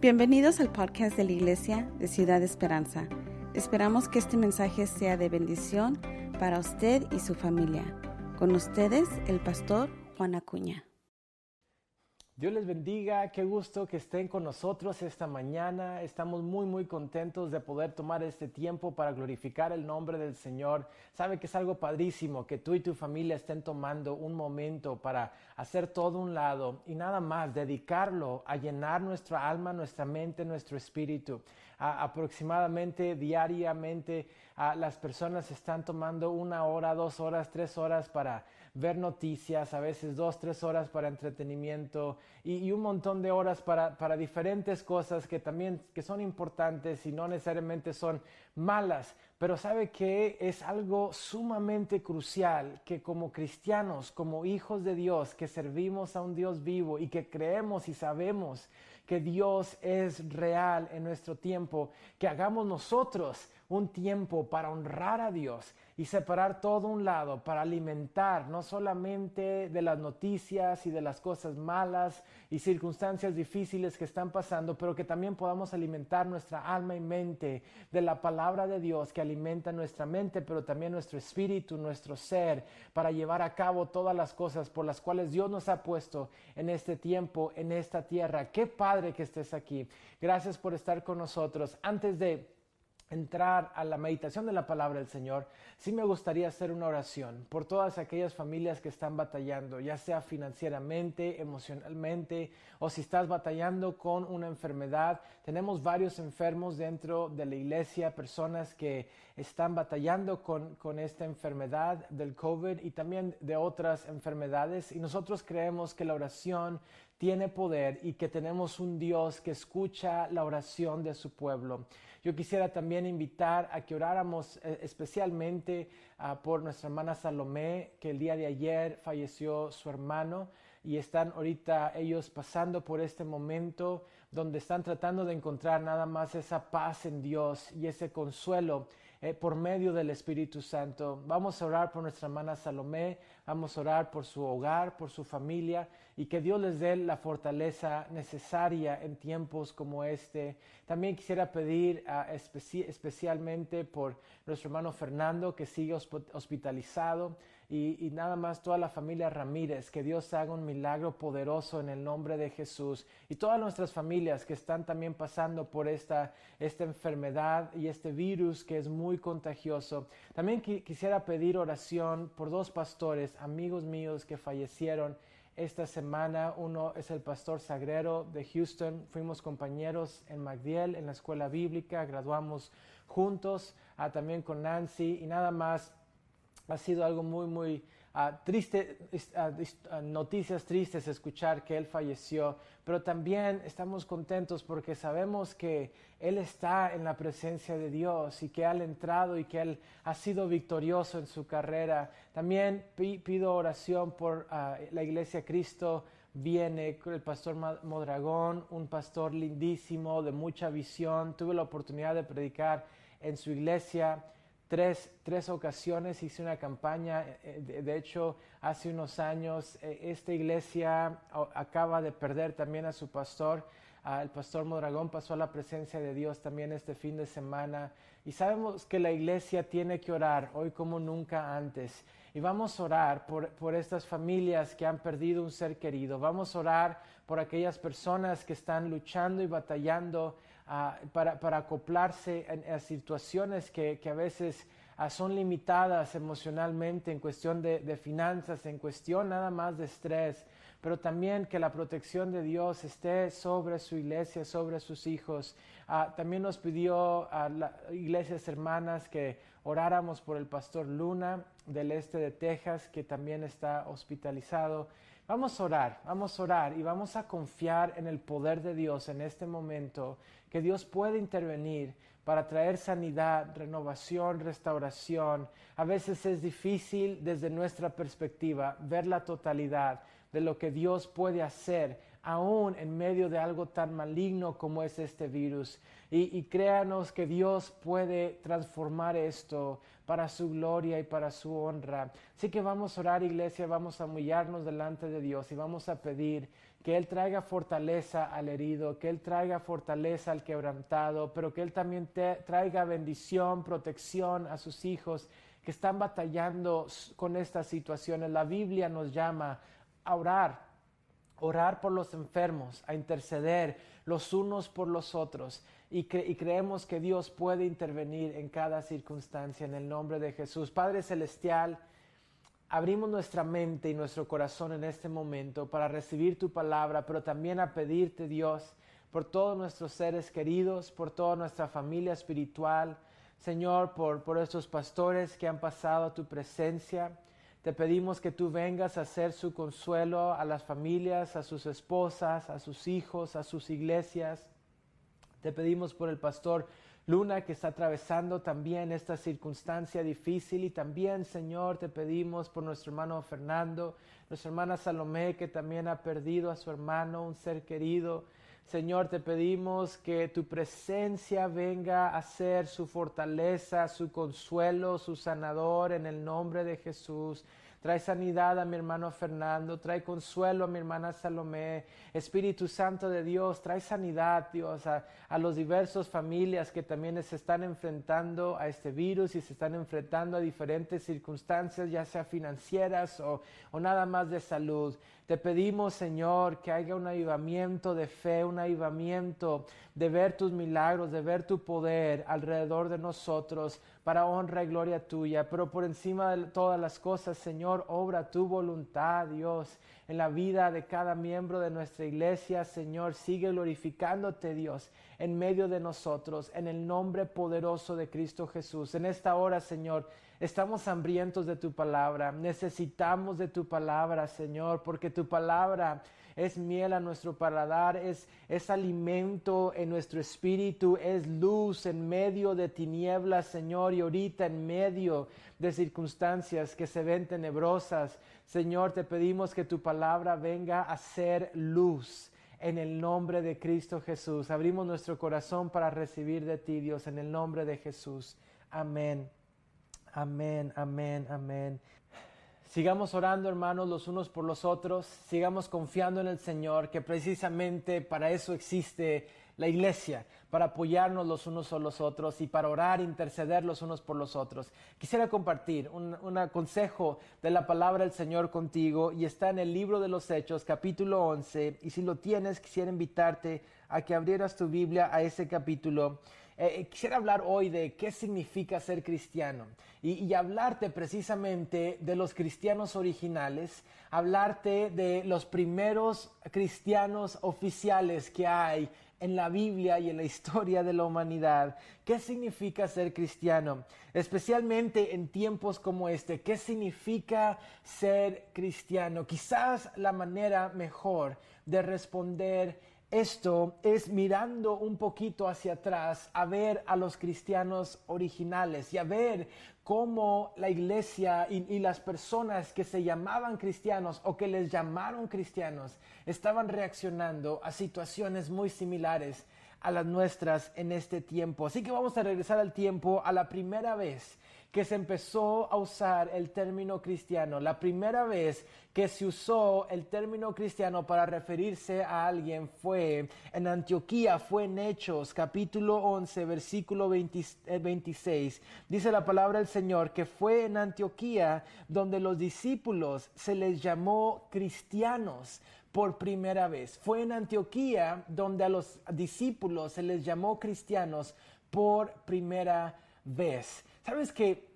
Bienvenidos al podcast de la Iglesia de Ciudad Esperanza. Esperamos que este mensaje sea de bendición para usted y su familia. Con ustedes, el pastor Juan Acuña. Dios les bendiga, qué gusto que estén con nosotros esta mañana. Estamos muy, muy contentos de poder tomar este tiempo para glorificar el nombre del Señor. Sabe que es algo padrísimo que tú y tu familia estén tomando un momento para hacer todo un lado y nada más dedicarlo a llenar nuestra alma, nuestra mente, nuestro espíritu. aproximadamente diariamente las personas están tomando una hora, dos horas, tres horas para ver noticias, a veces dos, tres horas para entretenimiento y, un montón de horas para, para, diferentes cosas que también que son importantes y no necesariamente son malas. Pero sabe que es algo sumamente crucial que como cristianos, como hijos de Dios, que servimos a un Dios vivo y que creemos y sabemos que Dios es real en nuestro tiempo, que hagamos nosotros un tiempo para honrar a Dios y separar todo un lado para alimentar no solamente de las noticias y de las cosas malas y circunstancias difíciles que están pasando, pero que también podamos alimentar nuestra alma y mente de la palabra de Dios que alimenta nuestra mente, pero también nuestro espíritu, nuestro ser, para llevar a cabo todas las cosas por las cuales Dios nos ha puesto en este tiempo, en esta tierra. Qué padre que estés aquí. Gracias por estar con nosotros. Antes de entrar a la meditación de la palabra del Señor, sí me gustaría hacer una oración por todas aquellas familias que están batallando, ya sea financieramente, emocionalmente, o si estás batallando con una enfermedad. Tenemos varios enfermos dentro de la iglesia, personas que están batallando con, con esta enfermedad del COVID y también de otras enfermedades. Y nosotros creemos que la oración tiene poder y que tenemos un Dios que escucha la oración de su pueblo. Yo quisiera también invitar a que oráramos eh, especialmente ah, por nuestra hermana Salomé, que el día de ayer falleció su hermano y están ahorita ellos pasando por este momento donde están tratando de encontrar nada más esa paz en Dios y ese consuelo eh, por medio del Espíritu Santo. Vamos a orar por nuestra hermana Salomé, vamos a orar por su hogar, por su familia y que Dios les dé la fortaleza necesaria en tiempos como este. También quisiera pedir uh, especialmente por nuestro hermano Fernando que sigue hospitalizado y, nada más toda la familia Ramírez, que Dios haga un milagro poderoso en el nombre de Jesús y todas nuestras familias que están también pasando por esta, esta enfermedad y este virus que es muy contagioso. También quisiera pedir oración por dos pastores, amigos míos que fallecieron esta semana. Uno es el pastor Sagrero de Houston. Fuimos compañeros en MacDiel, en la escuela bíblica, graduamos juntos, ah, también con Nancy y nada más ha sido algo muy, muy uh, triste, uh, noticias tristes escuchar que él falleció, pero también estamos contentos porque sabemos que él está en la presencia de Dios y que ha entrado y que él ha sido victorioso en su carrera. También pido oración por la iglesia Cristo viene el pastor Modragón, un pastor lindísimo, de mucha visión. Tuve la oportunidad de predicar en su iglesia tres, tres ocasiones hice una campaña, eh, de, hecho hace unos años eh, esta iglesia acaba de perder también a su pastor, el pastor Modragón pasó a la presencia de Dios también este fin de semana. Y sabemos que la iglesia tiene que orar hoy como nunca antes. Y vamos a orar por, por estas familias que han perdido un ser querido, vamos a orar por aquellas personas que están luchando y batallando para, para, acoplarse a, situaciones que, a veces ah, son limitadas emocionalmente en cuestión de, de, finanzas, en cuestión nada más de estrés, pero también que la protección de Dios esté sobre su iglesia, sobre sus hijos. Ah, también nos pidió a las iglesias hermanas que oráramos por el pastor Luna del este de Texas, que también está hospitalizado. Vamos a orar, vamos a orar y vamos a confiar en el poder de Dios en este momento, que Dios puede intervenir para traer sanidad, renovación, restauración. A veces es difícil desde nuestra perspectiva ver la totalidad de lo que Dios puede hacer aún en medio de algo tan maligno como es este virus. Y, y, créanos que Dios puede transformar esto para su gloria y para su honra. Así que vamos a orar, iglesia, vamos a humillarnos delante de Dios y vamos a pedir que Él traiga fortaleza al herido, que Él traiga fortaleza al quebrantado, pero que Él también traiga bendición, protección a sus hijos que están batallando con estas situaciones. La Biblia nos llama a orar, orar por los enfermos, a interceder los unos por los otros. Y, creemos que Dios puede intervenir en cada circunstancia en el nombre de Jesús. Padre Celestial, abrimos nuestra mente y nuestro corazón en este momento para recibir tu palabra, pero también a pedirte, Dios, por todos nuestros seres queridos, por toda nuestra familia espiritual, Señor, por, por estos pastores que han pasado a tu presencia. Te pedimos que tú vengas a hacer su consuelo a las familias, a sus esposas, a sus hijos, a sus iglesias. Te pedimos por el pastor Luna que está atravesando también esta circunstancia difícil y también, Señor, te pedimos por nuestro hermano Fernando, nuestra hermana Salomé que también ha perdido a su hermano, un ser querido. Señor, te pedimos que tu presencia venga a ser su fortaleza, su consuelo, su sanador en el nombre de Jesús. Trae sanidad a mi hermano Fernando, trae consuelo a mi hermana Salomé. Espíritu Santo de Dios, trae sanidad, Dios, a, los diversos familias que también se están enfrentando a este virus y se están enfrentando a diferentes circunstancias, ya sea financieras o nada más de salud. Te pedimos, Señor, que haya un avivamiento de fe, un avivamiento de ver tus milagros, de ver tu poder alrededor de nosotros para honra y gloria tuya. Pero por encima de todas las cosas, Señor, obra tu voluntad, Dios, en la vida de cada miembro de nuestra iglesia. Señor, sigue glorificándote, Dios, en medio de nosotros, en el nombre poderoso de Cristo Jesús. En esta hora, Señor, Estamos hambrientos de tu palabra, necesitamos de tu palabra, Señor, porque tu palabra es miel a nuestro paladar, es, es alimento en nuestro espíritu, es luz en medio de tinieblas, Señor, y ahorita en medio de circunstancias que se ven tenebrosas. Señor, te pedimos que tu palabra venga a ser luz en el nombre de Cristo Jesús. Abrimos nuestro corazón para recibir de ti, Dios, en el nombre de Jesús. Amén. Amén, amén, amén. Sigamos orando, hermanos, los unos por los otros. Sigamos confiando en el Señor, que precisamente para eso existe la iglesia, para apoyarnos los unos a los otros y para orar, interceder los unos por los otros. Quisiera compartir un, un, consejo de la palabra del Señor contigo y está en el libro de los Hechos, capítulo 11. Y si lo tienes, quisiera invitarte a que abrieras tu Biblia a ese capítulo. Eh, eh, quisiera hablar hoy de qué significa ser cristiano y, y, hablarte precisamente de los cristianos originales, hablarte de los primeros cristianos oficiales que hay en la Biblia y en la historia de la humanidad. ¿Qué significa ser cristiano? Especialmente en tiempos como este. ¿Qué significa ser cristiano? Quizás la manera mejor de responder esto es mirando un poquito hacia atrás a ver a los cristianos originales y a ver cómo la iglesia y, las personas que se llamaban cristianos o que les llamaron cristianos estaban reaccionando a situaciones muy similares a las nuestras en este tiempo. Así que vamos a regresar al tiempo a la primera vez que se empezó a usar el término cristiano, la primera vez que se usó el término cristiano para referirse a alguien fue en Antioquía, fue en Hechos, capítulo 11, versículo 26. Eh, Dice la palabra del Señor que fue en Antioquía donde los discípulos se les llamó cristianos por primera vez. Fue en Antioquía donde a los discípulos se les llamó cristianos por primera vez. ¿Sabes que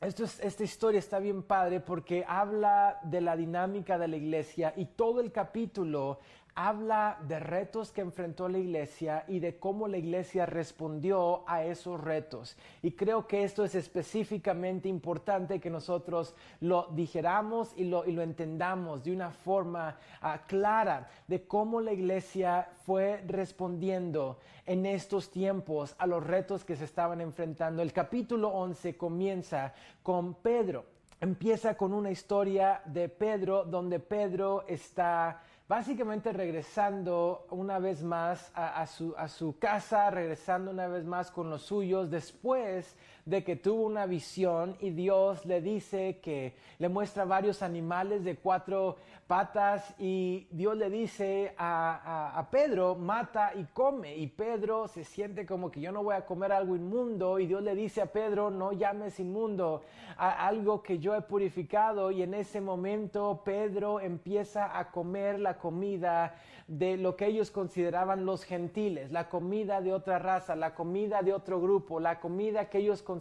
esta historia está bien padre porque habla de la dinámica de la iglesia y todo el capítulo habla de retos que enfrentó la iglesia y de cómo la iglesia respondió a esos retos. Y creo que esto es específicamente importante que nosotros lo digeramos y lo, y lo entendamos de una forma uh, clara de cómo la iglesia fue respondiendo en estos tiempos a los retos que se estaban enfrentando. El capítulo 11 comienza con Pedro. Empieza con una historia de Pedro donde Pedro está básicamente regresando una vez más a, su, a, su, casa, regresando una vez más con los suyos, después de que tuvo una visión y Dios le dice que le muestra varios animales de cuatro patas y Dios le dice a, a, Pedro, mata y come. Y Pedro se siente como que yo no voy a comer algo inmundo y Dios le dice a Pedro, no llames inmundo a algo que yo he purificado y en ese momento Pedro empieza a comer la comida de lo que ellos consideraban los gentiles, la comida de otra raza, la comida de otro grupo, la comida que ellos consideraban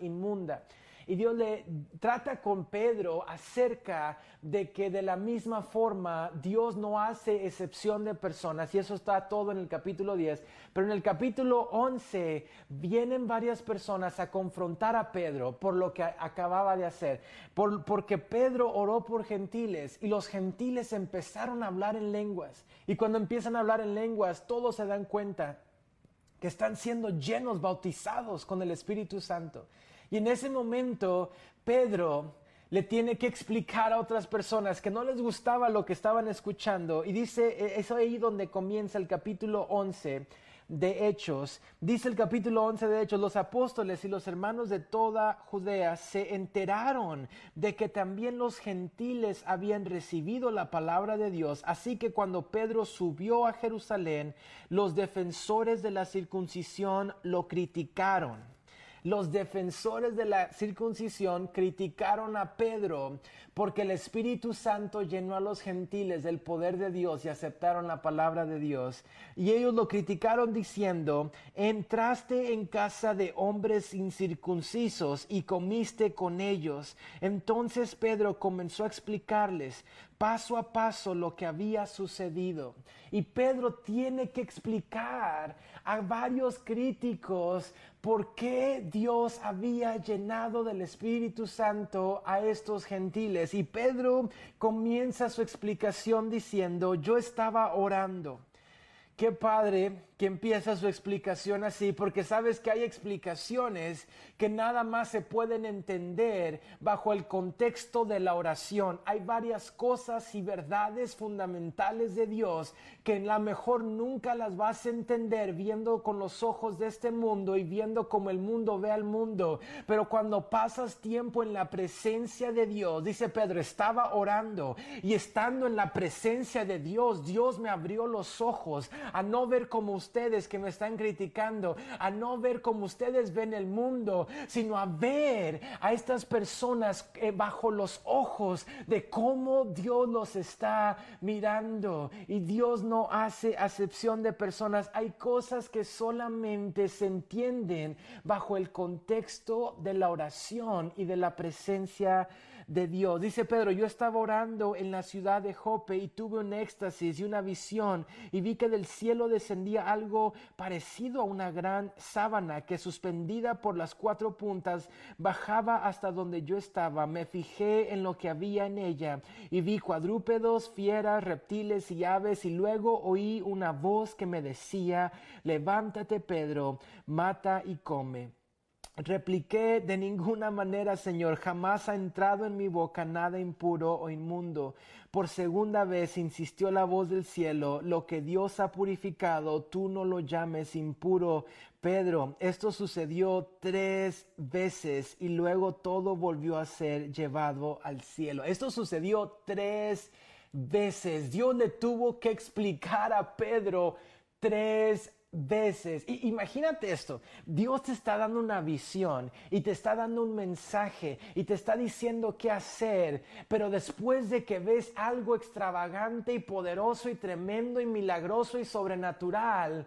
inmunda. Y Dios le trata con Pedro acerca de que de la misma forma Dios no hace excepción de personas, y eso está todo en el capítulo 10, pero en el capítulo 11 vienen varias personas a confrontar a Pedro por lo que acababa de hacer, porque Pedro oró por gentiles y los gentiles empezaron a hablar en lenguas, y cuando empiezan a hablar en lenguas todos se dan cuenta que están siendo llenos, bautizados con el Espíritu Santo. Y en ese momento Pedro le tiene que explicar a otras personas que no les gustaba lo que estaban escuchando. Y dice, e, es ahí donde comienza el capítulo 11 de Hechos. Dice el capítulo 11 de Hechos, los apóstoles y los hermanos de toda Judea se enteraron de que también los gentiles habían recibido la palabra de Dios. Así que cuando Pedro subió a Jerusalén, los defensores de la circuncisión lo criticaron los defensores de la circuncisión criticaron a Pedro porque el Espíritu Santo llenó a los gentiles del poder de Dios y aceptaron la palabra de Dios. Y ellos lo criticaron diciendo, entraste en casa de hombres incircuncisos y comiste con ellos. Entonces Pedro comenzó a explicarles paso a paso lo que había sucedido. Y Pedro tiene que explicar a varios críticos por qué Dios había llenado del Espíritu Santo a estos gentiles. Y Pedro comienza su explicación diciendo, yo estaba orando. Qué padre empieza su explicación así, porque sabes que hay explicaciones que nada más se pueden entender bajo el contexto de la oración. Hay varias cosas y verdades fundamentales de Dios que en la mejor nunca las vas a entender viendo con los ojos de este mundo y viendo como el mundo ve al mundo. Pero cuando pasas tiempo en la presencia de Dios, dice Pedro, estaba orando y estando en la presencia de Dios, Dios me abrió los ojos a no ver como que me están criticando, a no ver como ustedes ven el mundo, sino a ver a estas personas eh, bajo los ojos de cómo Dios los está mirando. Y Dios no hace acepción de personas. Hay cosas que solamente se entienden bajo el contexto de la oración y de la presencia de Dios. Dice Pedro, yo estaba orando en la ciudad de Jope y tuve un éxtasis y una visión y vi que del cielo descendía algo parecido a una gran sábana que suspendida por las cuatro puntas bajaba hasta donde yo estaba. Me fijé en lo que había en ella y vi cuadrúpedos, fieras, reptiles y aves y luego oí una voz que me decía, levántate Pedro, mata y come. Repliqué, de ninguna manera, Señor, jamás ha entrado en mi boca nada impuro o inmundo. Por segunda vez insistió la voz del cielo, lo que Dios ha purificado, tú no lo llames impuro. Pedro, esto sucedió tres veces y luego todo volvió a ser llevado al cielo. Esto sucedió tres veces. Dios le tuvo que explicar a Pedro tres veces. Y imagínate esto, Dios te está dando una visión y te está dando un mensaje y te está diciendo qué hacer, pero después de que ves algo extravagante y poderoso y tremendo y milagroso y sobrenatural,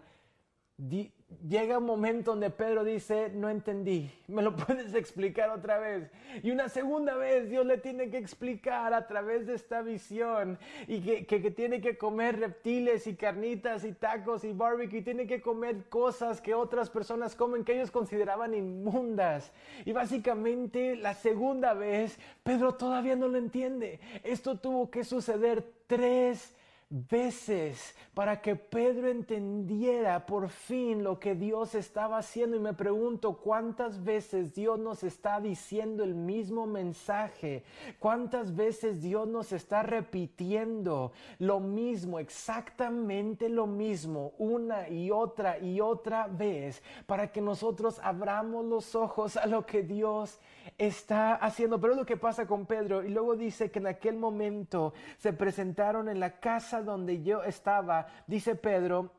llega un momento donde Pedro dice, no entendí, ¿me lo puedes explicar otra vez? Y una segunda vez Dios le tiene que explicar a través de esta visión y que, que, tiene que comer reptiles y carnitas y tacos y barbecue y tiene que comer cosas que otras personas comen que ellos consideraban inmundas. Y básicamente la segunda vez Pedro todavía no lo entiende. Esto tuvo que suceder tres veces para que Pedro entendiera por fin lo que Dios estaba haciendo y me pregunto cuántas veces Dios nos está diciendo el mismo mensaje, cuántas veces Dios nos está repitiendo lo mismo, exactamente lo mismo, una y otra y otra vez, para que nosotros abramos los ojos a lo que Dios está haciendo. Pero es lo que pasa con Pedro. Y luego dice que en aquel momento se presentaron en la casa donde yo estaba, dice Pedro,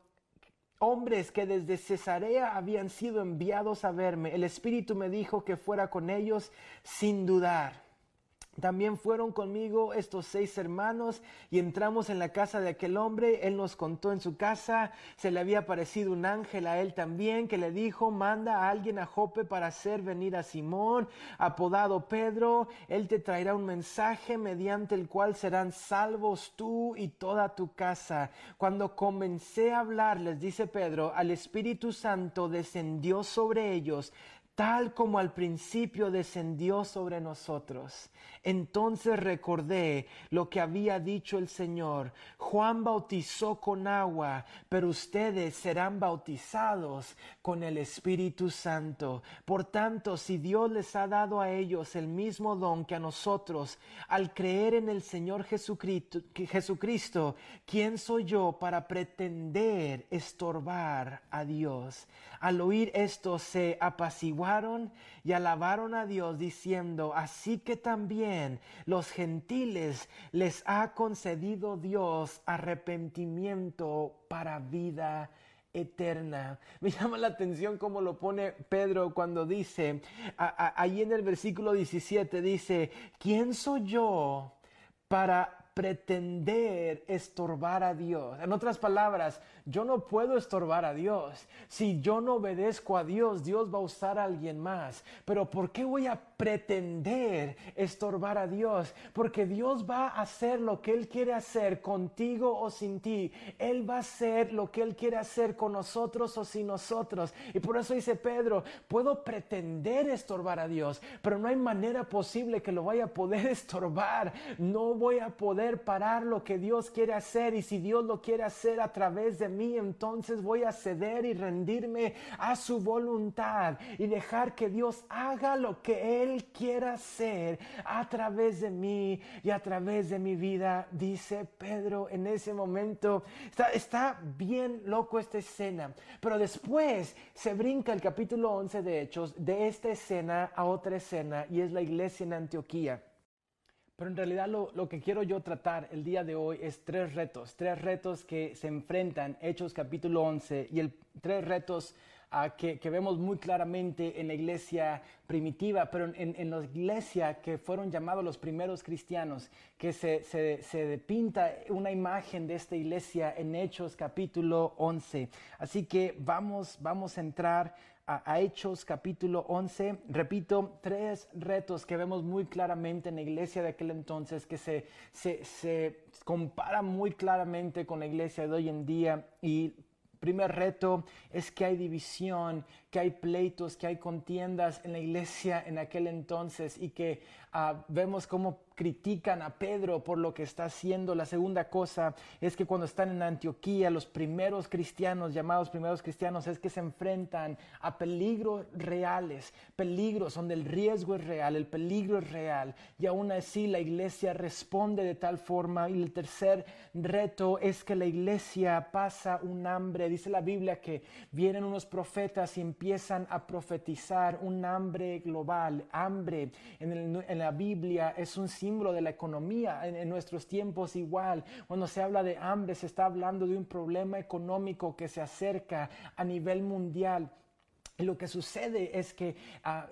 hombres que desde Cesarea habían sido enviados a verme. El Espíritu me dijo que fuera con ellos sin dudar. También fueron conmigo estos seis hermanos y entramos en la casa de aquel hombre. Él nos contó en su casa, se le había aparecido un ángel a él también que le dijo, manda a alguien a Jope para hacer venir a Simón, apodado Pedro. Él te traerá un mensaje mediante el cual serán salvos tú y toda tu casa. Cuando comencé a hablarles, dice Pedro, al Espíritu Santo descendió sobre ellos tal como al principio descendió sobre nosotros. Entonces recordé lo que había dicho el Señor. Juan bautizó con agua, pero ustedes serán bautizados con el Espíritu Santo. Por tanto, si Dios les ha dado a ellos el mismo don que a nosotros, al creer en el Señor Jesucristo, ¿quién soy yo para pretender estorbar a Dios? Al oír esto se apaciguaron y alabaron a Dios diciendo, así que también los gentiles les ha concedido Dios arrepentimiento para vida eterna. Me llama la atención cómo lo pone Pedro cuando dice, ahí en el versículo 17 dice, ¿quién soy yo para pretender estorbar a Dios. En otras palabras, yo no puedo estorbar a Dios. Si yo no obedezco a Dios, Dios va a usar a alguien más. Pero ¿por qué voy a pretender estorbar a Dios? Porque Dios va a hacer lo que Él quiere hacer contigo o sin ti. Él va a hacer lo que Él quiere hacer con nosotros o sin nosotros. Y por eso dice Pedro, puedo pretender estorbar a Dios, pero no hay manera posible que lo vaya a poder estorbar. No voy a poder parar lo que Dios quiere hacer. Y si Dios lo quiere hacer a través de mí, entonces voy a ceder y rendirme a su voluntad y dejar que Dios haga lo que Él quiera hacer a través de mí y a través de mi vida, dice Pedro en ese momento. Está, está bien loco esta escena, pero después se brinca el capítulo 11 de Hechos de esta escena a otra escena y es la iglesia en Antioquía. Pero en realidad lo, que quiero yo tratar el día de hoy es tres retos, tres retos que se enfrentan, Hechos capítulo 11, y tres retos ah, que, vemos muy claramente en la iglesia primitiva, pero en, la iglesia que fueron llamados los primeros cristianos, que se, se, pinta una imagen de esta iglesia en Hechos capítulo 11. Así que vamos, vamos a entrar a, Hechos capítulo 11. Repito, tres retos que vemos muy claramente en la iglesia de aquel entonces, que se, se, se compara muy claramente con la iglesia de hoy en día. Y primer reto es que hay división, que hay pleitos, que hay contiendas en la iglesia en aquel entonces y que ah, vemos cómo critican a Pedro por lo que está haciendo. La segunda cosa es que cuando están en Antioquía, los primeros cristianos, llamados primeros cristianos, es que se enfrentan a peligros reales, peligros donde el riesgo es real, el peligro es real. Y aún así la iglesia responde de tal forma. Y el tercer reto es que la iglesia pasa un hambre. Dice la Biblia que vienen unos profetas y empiezan a profetizar un hambre global. Hambre en, la Biblia es un símbolo de la economía. En, nuestros tiempos igual, cuando se habla de hambre, se está hablando de un problema económico que se acerca a nivel mundial. Lo que sucede es que ah,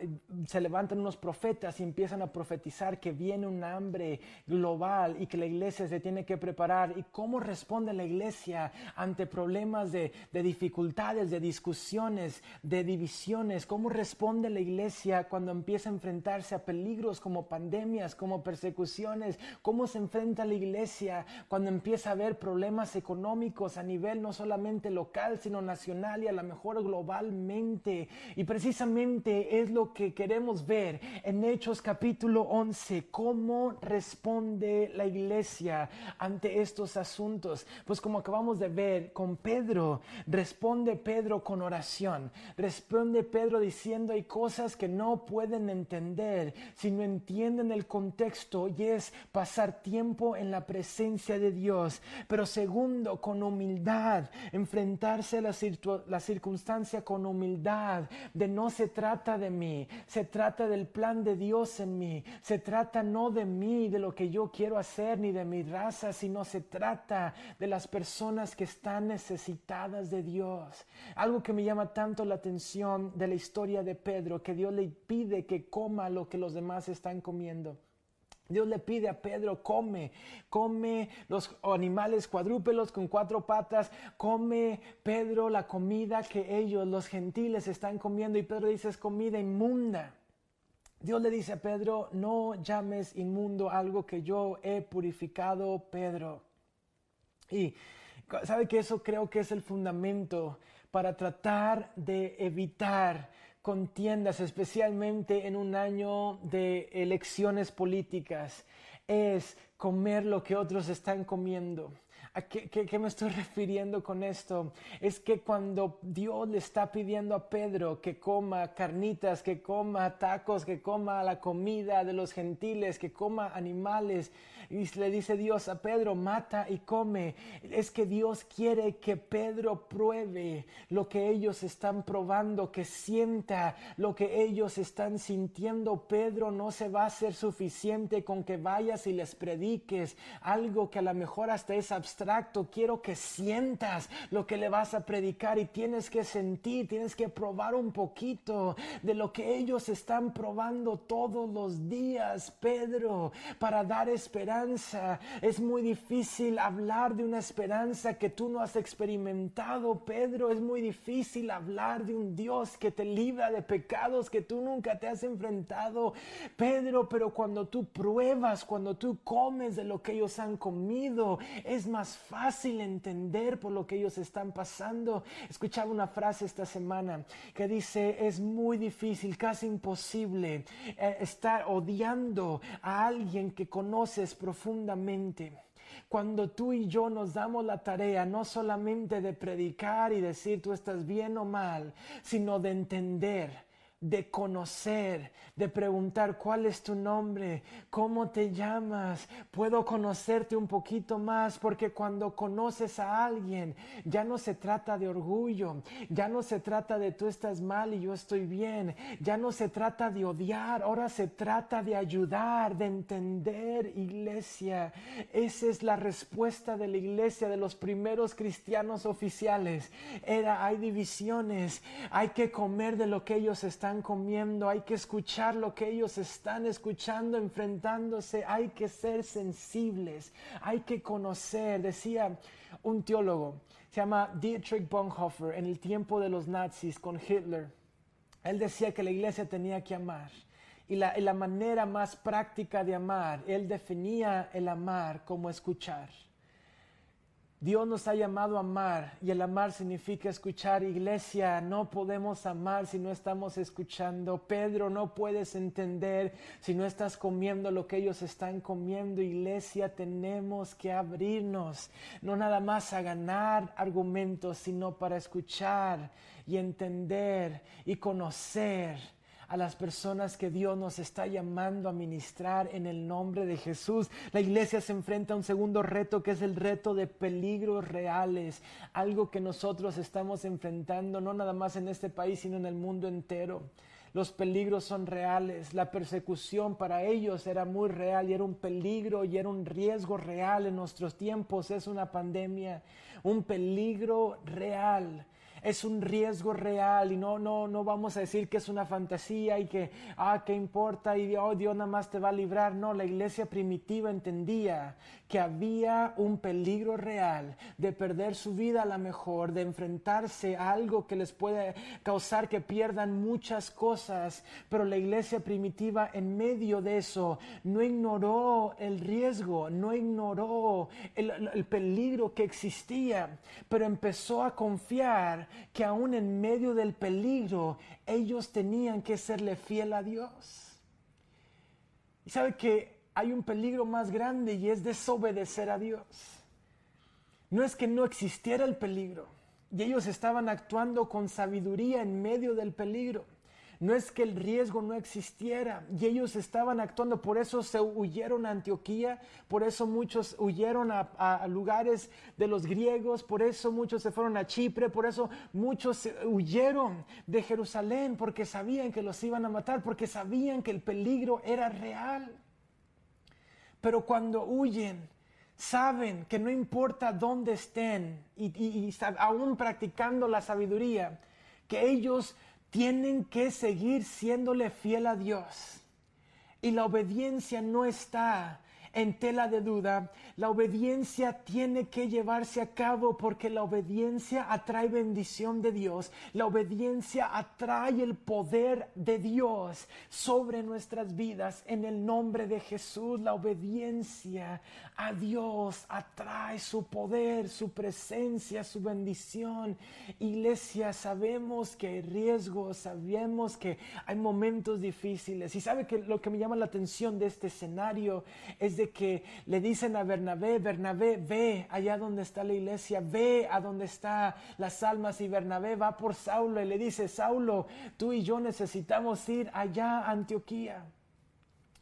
se levantan unos profetas y empiezan a profetizar que viene un hambre global y que la iglesia se tiene que preparar. ¿Y cómo responde la iglesia ante problemas de, de dificultades, de discusiones, de divisiones? ¿Cómo responde la iglesia cuando empieza a enfrentarse a peligros como pandemias, como persecuciones? ¿Cómo se enfrenta la iglesia cuando empieza a haber problemas económicos a nivel no solamente local, sino nacional y a lo mejor globalmente? Y precisamente es lo que queremos ver en Hechos capítulo 11, cómo responde la iglesia ante estos asuntos. Pues como acabamos de ver con Pedro, responde Pedro con oración, responde Pedro diciendo hay cosas que no pueden entender si no entienden el contexto y es pasar tiempo en la presencia de Dios. Pero segundo, con humildad, enfrentarse a la circunstancia con humildad, de no se trata de mí, se trata del plan de Dios en mí, se trata no de mí, de lo que yo quiero hacer, ni de mi raza, sino se trata de las personas que están necesitadas de Dios. Algo que me llama tanto la atención de la historia de Pedro, que Dios le pide que coma lo que los demás están comiendo. Dios le pide a Pedro, come, come los animales cuadrúpedos con cuatro patas, come Pedro la comida que ellos, los gentiles, están comiendo. Y Pedro dice, es comida inmunda. Dios le dice a Pedro, no llames inmundo algo que yo he purificado, Pedro. Y sabe que eso creo que es el fundamento para tratar de evitar contiendas, especialmente en un año de elecciones políticas, es comer lo que otros están comiendo. ¿A qué, me estoy refiriendo con esto? Es que cuando Dios le está pidiendo a Pedro que coma carnitas, que coma tacos, que coma la comida de los gentiles, que coma animales, y le dice Dios a Pedro, mata y come. Es que Dios quiere que Pedro pruebe lo que ellos están probando, que sienta lo que ellos están sintiendo. Pedro no se va a ser suficiente con que vayas y les prediques algo que a lo mejor hasta es abstracto. Quiero que sientas lo que le vas a predicar y tienes que sentir, tienes que probar un poquito de lo que ellos están probando todos los días, Pedro, para dar esperanza es muy difícil hablar de una esperanza que tú no has experimentado, Pedro. Es muy difícil hablar de un Dios que te libra de pecados que tú nunca te has enfrentado, Pedro. Pero cuando tú pruebas, cuando tú comes de lo que ellos han comido, es más fácil entender por lo que ellos están pasando. Escuchaba una frase esta semana que dice, es muy difícil, casi imposible eh, estar odiando a alguien que conoces profundamente. Cuando tú y yo nos damos la tarea no solamente de predicar y decir tú estás bien o mal, sino de entender de conocer, de preguntar cuál es tu nombre, cómo te llamas, puedo conocerte un poquito más, porque cuando conoces a alguien, ya no se trata de orgullo, ya no se trata de tú estás mal y yo estoy bien, ya no se trata de odiar, ahora se trata de ayudar, de entender, iglesia. Esa es la respuesta de la iglesia de los primeros cristianos oficiales. Era, hay divisiones, hay que comer de lo que ellos están comiendo, hay que escuchar lo que ellos están escuchando, enfrentándose, hay que ser sensibles, hay que conocer. Decía un teólogo, se llama Dietrich Bonhoeffer, en el tiempo de los nazis con Hitler. Él decía que la iglesia tenía que amar. Y la, y la manera más práctica de amar, él definía el amar como escuchar. Dios nos ha llamado a amar y el amar significa escuchar. Iglesia, no podemos amar si no estamos escuchando. Pedro, no puedes entender si no estás comiendo lo que ellos están comiendo. Iglesia, tenemos que abrirnos, no nada más a ganar argumentos, sino para escuchar y entender y conocer a las personas que Dios nos está llamando a ministrar en el nombre de Jesús. La iglesia se enfrenta a un segundo reto que es el reto de peligros reales, algo que nosotros estamos enfrentando no nada más en este país, sino en el mundo entero. Los peligros son reales, la persecución para ellos era muy real y era un peligro y era un riesgo real en nuestros tiempos, es una pandemia, un peligro real es un riesgo real y no, no, no vamos a decir que es una fantasía y que, ah, ¿qué importa? Y oh, Dios nada más te va a librar. No, la iglesia primitiva entendía que había un peligro real de perder su vida a la mejor, de enfrentarse a algo que les puede causar que pierdan muchas cosas. Pero la iglesia primitiva en medio de eso no ignoró el riesgo, no ignoró el, el peligro que existía, pero empezó a confiar que aún en medio del peligro ellos tenían que serle fiel a Dios. Y sabe que hay un peligro más grande y es desobedecer a Dios. No es que no existiera el peligro y ellos estaban actuando con sabiduría en medio del peligro. No es que el riesgo no existiera y ellos estaban actuando, por eso se huyeron a Antioquía, por eso muchos huyeron a, lugares de los griegos, por eso muchos se fueron a Chipre, por eso muchos huyeron de Jerusalén, porque sabían que los iban a matar, porque sabían que el peligro era real. Pero cuando huyen, saben que no importa dónde estén y, y aún practicando la sabiduría, que ellos tienen que seguir siéndole fiel a Dios. Y la obediencia no está en tela de duda. La obediencia tiene que llevarse a cabo porque la obediencia atrae bendición de Dios. La obediencia atrae el poder de Dios sobre nuestras vidas. En el nombre de Jesús, la obediencia a Dios atrae su poder, su presencia, su bendición. Iglesia, sabemos que hay riesgos, sabemos que hay momentos difíciles. Y sabe que lo que me llama la atención de este escenario es de que le dicen a Bernabé, Bernabé, ve allá donde está la iglesia, ve a donde están las almas y Bernabé va por Saulo y le dice, Saulo, tú y yo necesitamos ir allá a Antioquía.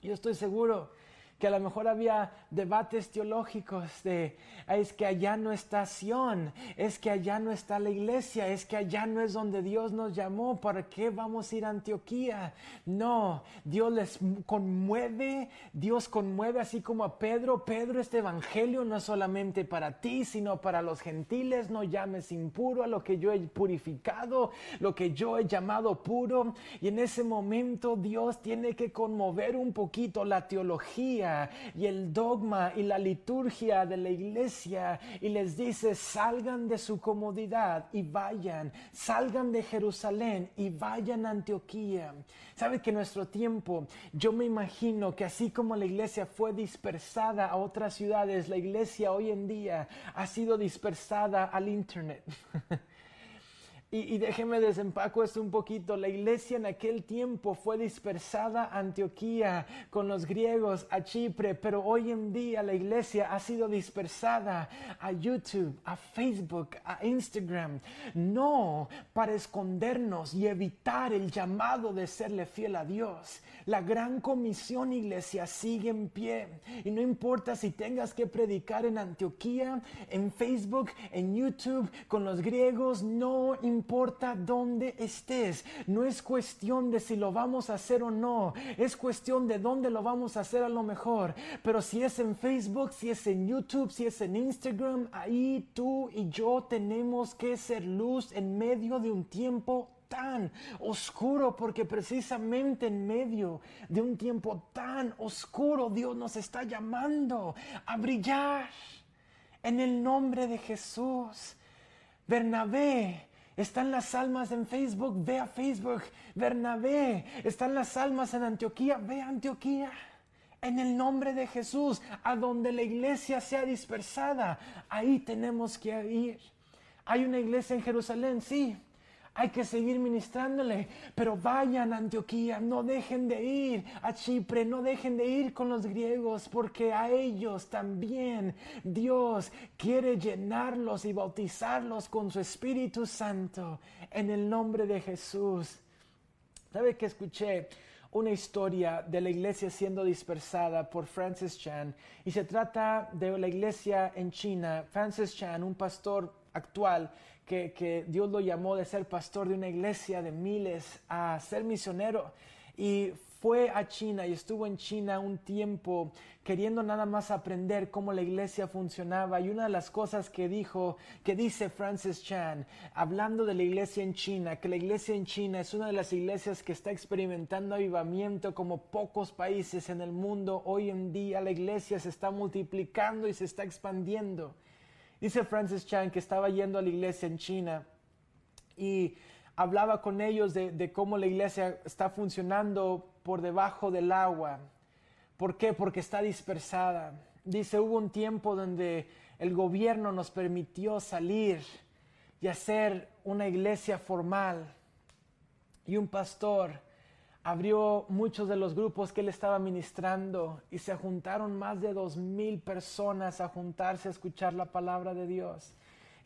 Yo estoy seguro que a lo mejor había debates teológicos de es que allá no está Sion, es que allá no está la iglesia, es que allá no es donde Dios nos llamó, ¿para qué vamos a ir a Antioquía? No, Dios les conmueve, Dios conmueve así como a Pedro, Pedro, este evangelio no es solamente para ti, sino para los gentiles, no llames impuro a lo que yo he purificado, lo que yo he llamado puro, y en ese momento Dios tiene que conmover un poquito la teología y el dogma y la liturgia de la iglesia y les dice, salgan de su comodidad y vayan, salgan de Jerusalén y vayan a Antioquía. Sabe que nuestro tiempo, yo me imagino que así como la iglesia fue dispersada a otras ciudades, la iglesia hoy en día ha sido dispersada al Internet. Y, déjeme desempaco esto un poquito. La iglesia en aquel tiempo fue dispersada a Antioquía con los griegos, a Chipre, pero hoy en día la iglesia ha sido dispersada a YouTube, a Facebook, a Instagram. No para escondernos y evitar el llamado de serle fiel a Dios. La gran comisión, iglesia, sigue en pie. Y no importa si tengas que predicar en Antioquía, en Facebook, en YouTube, con los griegos, no importa importa dónde estés. No es cuestión de si lo vamos a hacer o no. Es cuestión de dónde lo vamos a hacer a lo mejor. Pero si es en Facebook, si es en YouTube, si es en Instagram, ahí tú y yo tenemos que ser luz en medio de un tiempo tan oscuro, porque precisamente en medio de un tiempo tan oscuro Dios nos está llamando a brillar en el nombre de Jesús. Bernabé están las almas en Facebook, ve a Facebook. Bernabé, están las almas en Antioquía, ve a Antioquía. En el nombre de Jesús, a donde la iglesia sea dispersada, ahí tenemos que ir. Hay una iglesia en Jerusalén, sí, hay que seguir ministrándole, pero vayan a Antioquía, no dejen de ir a Chipre, no dejen de ir con los griegos, porque a ellos también Dios quiere llenarlos y bautizarlos con su Espíritu Santo en el nombre de Jesús. ¿Sabe que escuché? Una historia de la iglesia siendo dispersada por Francis Chan y se trata de la iglesia en China. Francis Chan, un pastor actual que, Dios lo llamó de ser pastor de una iglesia de miles a ser misionero. Y fue a China y estuvo en China un tiempo queriendo nada más aprender cómo la iglesia funcionaba. Y una de las cosas que dijo, que dice Francis Chan, hablando de la iglesia en China, que la iglesia en China es una de las iglesias que está experimentando avivamiento como pocos países en el mundo. Hoy en día la iglesia se está multiplicando y se está expandiendo. Dice Francis Chan que estaba yendo a la iglesia en China y hablaba con ellos de, cómo la iglesia está funcionando por debajo del agua. ¿Por qué? Porque está dispersada. Dice, hubo un tiempo donde el gobierno nos permitió salir y hacer una iglesia formal. Y un pastor abrió muchos de los grupos que él estaba ministrando y se juntaron más de dos mil personas a juntarse a escuchar la palabra de Dios.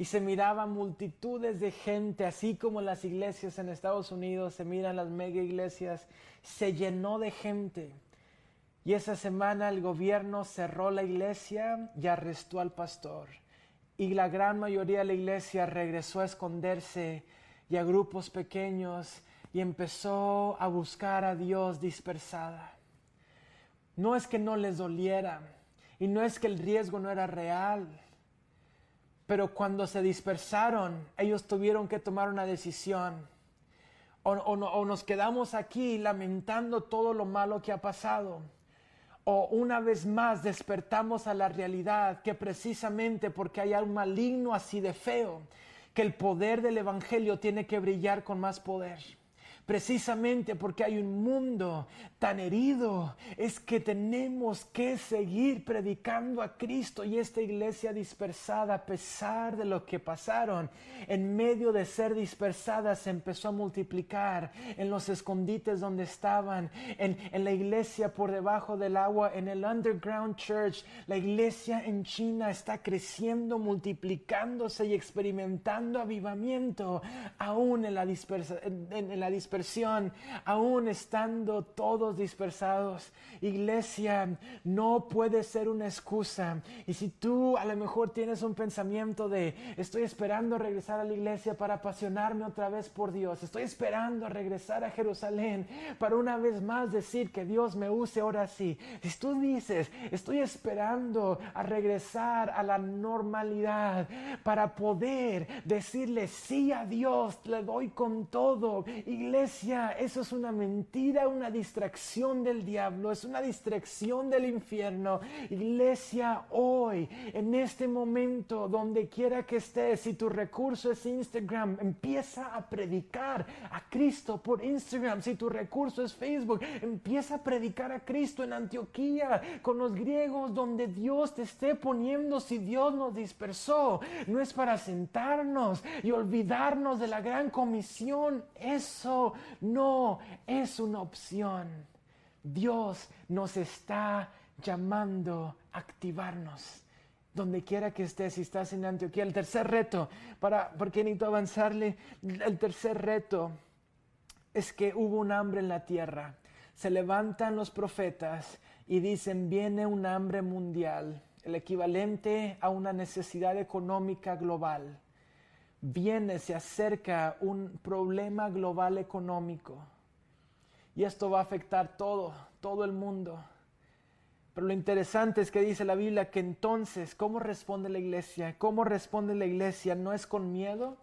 Y se miraban multitudes de gente, así como las iglesias en Estados Unidos se miran las mega iglesias, se llenó de gente. Y esa semana el gobierno cerró la iglesia y arrestó al pastor. Y la gran mayoría de la iglesia regresó a esconderse y a grupos pequeños y empezó a buscar a Dios dispersada. No es que no les doliera y no es que el riesgo no era real, pero cuando se dispersaron, ellos tuvieron que tomar una decisión. O, o nos quedamos aquí lamentando todo lo malo que ha pasado. O una vez más despertamos a la realidad que precisamente porque hay un maligno así de feo, que el poder del Evangelio tiene que brillar con más poder precisamente porque hay un mundo tan herido, es que tenemos que seguir predicando a Cristo y esta iglesia dispersada, a pesar de lo que pasaron, en medio de ser dispersada, se empezó a multiplicar en los escondites donde estaban, en, en la iglesia por debajo del agua, en el underground church. La iglesia en China está creciendo, multiplicándose y experimentando avivamiento, aún en la, en la dispersión aún estando todos dispersados. Iglesia, no puede ser una excusa. Y si tú a lo mejor tienes un pensamiento de, estoy esperando regresar a la iglesia para apasionarme otra vez por Dios, estoy esperando regresar a Jerusalén para una vez más decir que Dios me use ahora sí. Si tú dices, estoy esperando a regresar a la normalidad para poder decirle sí a Dios, le doy con todo. Iglesia, eso es una mentira, una distracción del diablo, es una distracción del infierno. Iglesia, hoy, en este momento, donde quiera que estés, si tu recurso es Instagram, empieza a predicar a Cristo por Instagram. Si tu recurso es Facebook, empieza a predicar a Cristo en Antioquía, con los griegos, donde Dios te esté poniendo. Si Dios nos dispersó, no es para sentarnos y olvidarnos de la gran comisión. Eso no es una opción. Dios nos está llamando a activarnos. Donde quiera que estés, si estás en Antioquía, el tercer reto, para, porque necesito avanzarle, el tercer reto es que hubo un hambre en la tierra. Se levantan los profetas y dicen, viene un hambre mundial, el equivalente a una necesidad económica global viene, se acerca un problema global económico. Y esto va a afectar todo, todo el mundo. Pero lo interesante es que dice la Biblia que entonces, ¿cómo responde la iglesia? ¿Cómo responde la iglesia? No es con miedo,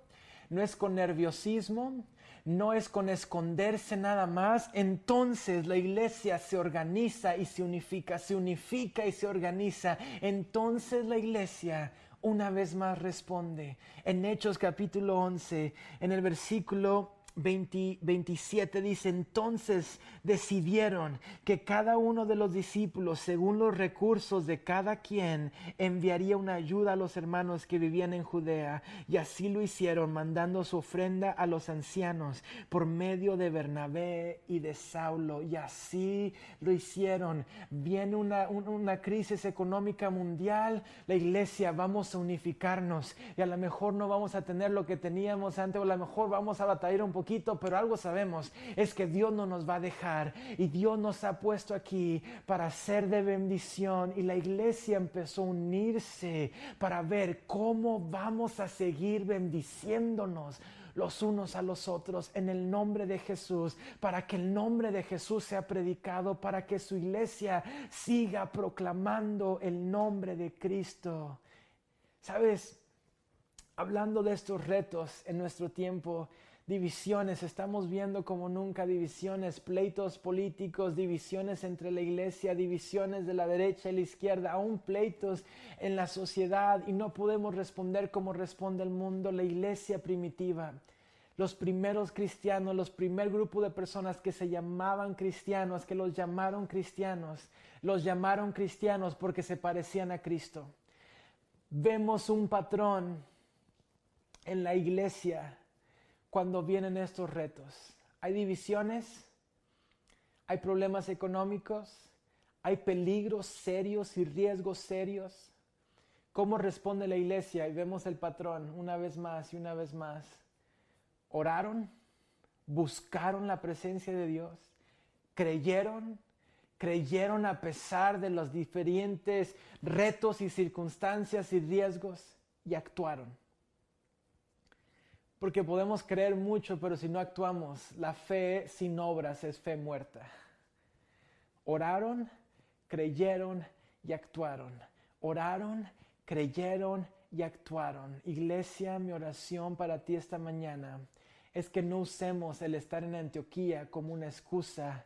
no es con nerviosismo, no es con esconderse nada más. Entonces la iglesia se organiza y se unifica, se unifica y se organiza. Entonces la iglesia una vez más responde. En Hechos capítulo 11, en el versículo 27 dice, entonces decidieron que cada uno de los discípulos, según los recursos de cada quien, enviaría una ayuda a los hermanos que vivían en Judea. Y así lo hicieron, mandando su ofrenda a los ancianos por medio de Bernabé y de Saulo. Y así lo hicieron. Viene una, una crisis económica mundial, la iglesia, vamos a unificarnos. Y a lo mejor no vamos a tener lo que teníamos antes, o a lo mejor vamos a batallar un pero algo sabemos, es que Dios no nos va a dejar y Dios nos ha puesto aquí para ser de bendición y la iglesia empezó a unirse para ver cómo vamos a seguir bendiciéndonos los unos a los otros en el nombre de Jesús, para que el nombre de Jesús sea predicado, para que su iglesia siga proclamando el nombre de Cristo. Sabes, hablando de estos retos en nuestro tiempo, divisiones, estamos viendo como nunca divisiones, pleitos políticos, divisiones entre la iglesia, divisiones de la derecha y la izquierda, aún pleitos en la sociedad y no podemos responder como responde el mundo, la iglesia primitiva. Los primeros cristianos, los primer grupo de personas que se llamaban cristianos, que los llamaron cristianos, los llamaron cristianos porque se parecían a Cristo. Vemos un patrón en la iglesia cuando vienen estos retos? ¿Hay divisiones? ¿Hay problemas económicos? ¿Hay peligros serios y riesgos serios? ¿Cómo responde la iglesia? Y vemos el patrón una vez más y una vez más. ¿Oraron? ¿Buscaron la presencia de Dios? ¿Creyeron? ¿Creyeron a pesar de los diferentes retos y circunstancias y riesgos? Y actuaron. Porque podemos creer mucho, pero si no actuamos, la fe sin obras es fe muerta. Oraron, creyeron y actuaron. Oraron, creyeron y actuaron. Iglesia, mi oración para ti esta mañana es que no usemos el estar en Antioquía como una excusa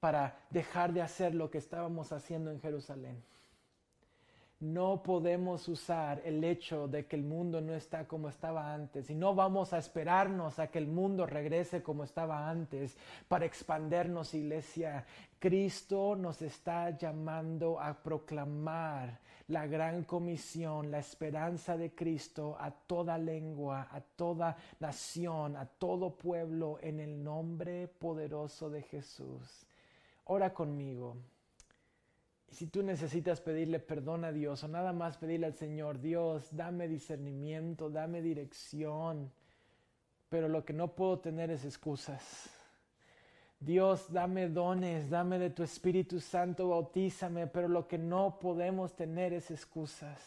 para dejar de hacer lo que estábamos haciendo en Jerusalén. No podemos usar el hecho de que el mundo no está como estaba antes y no vamos a esperarnos a que el mundo regrese como estaba antes para expandernos, iglesia. Cristo nos está llamando a proclamar la gran comisión, la esperanza de Cristo a toda lengua, a toda nación, a todo pueblo en el nombre poderoso de Jesús. Ora conmigo si tú necesitas pedirle perdón a Dios o nada más pedirle al Señor, Dios, dame discernimiento, dame dirección, pero lo que no puedo tener es excusas. Dios, dame dones, dame de tu Espíritu Santo, bautízame, pero lo que no podemos tener es excusas.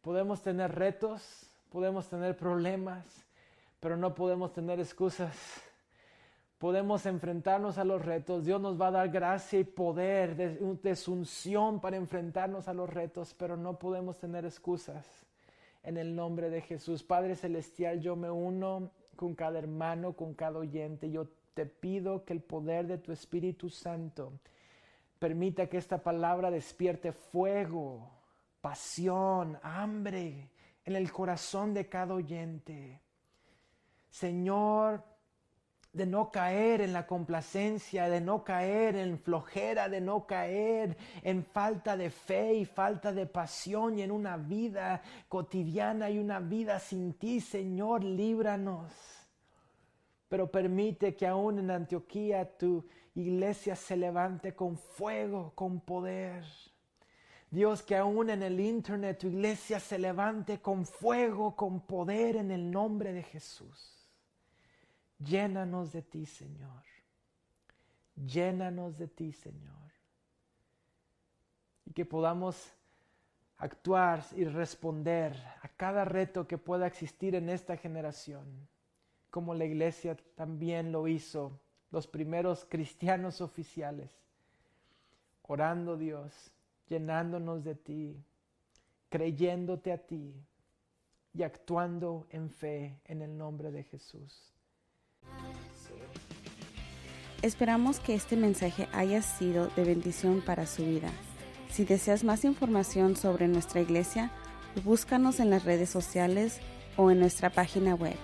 Podemos tener retos, podemos tener problemas, pero no podemos tener excusas podemos enfrentarnos a los retos. Dios nos va a dar gracia y poder, desunción para enfrentarnos a los retos, pero no podemos tener excusas. En el nombre de Jesús, Padre Celestial, yo me uno con cada hermano, con cada oyente. Yo te pido que el poder de tu Espíritu Santo permita que esta palabra despierte fuego, pasión, hambre en el corazón de cada oyente. Señor, de no caer en la complacencia, de no caer en flojera, de no caer en falta de fe y falta de pasión y en una vida cotidiana y una vida sin ti, Señor, líbranos. Pero permite que aún en Antioquía tu iglesia se levante con fuego, con poder. Dios, que aún en el Internet tu iglesia se levante con fuego, con poder en el nombre de Jesús. Llénanos de ti, Señor. Llénanos de ti, Señor. Y que podamos actuar y responder a cada reto que pueda existir en esta generación, como la iglesia también lo hizo, los primeros cristianos oficiales, orando Dios, llenándonos de ti, creyéndote a ti y actuando en fe en el nombre de Jesús. Esperamos que este mensaje haya sido de bendición para su vida. Si deseas más información sobre nuestra iglesia, búscanos en las redes sociales o en nuestra página web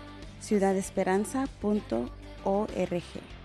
ciudadesperanza.org.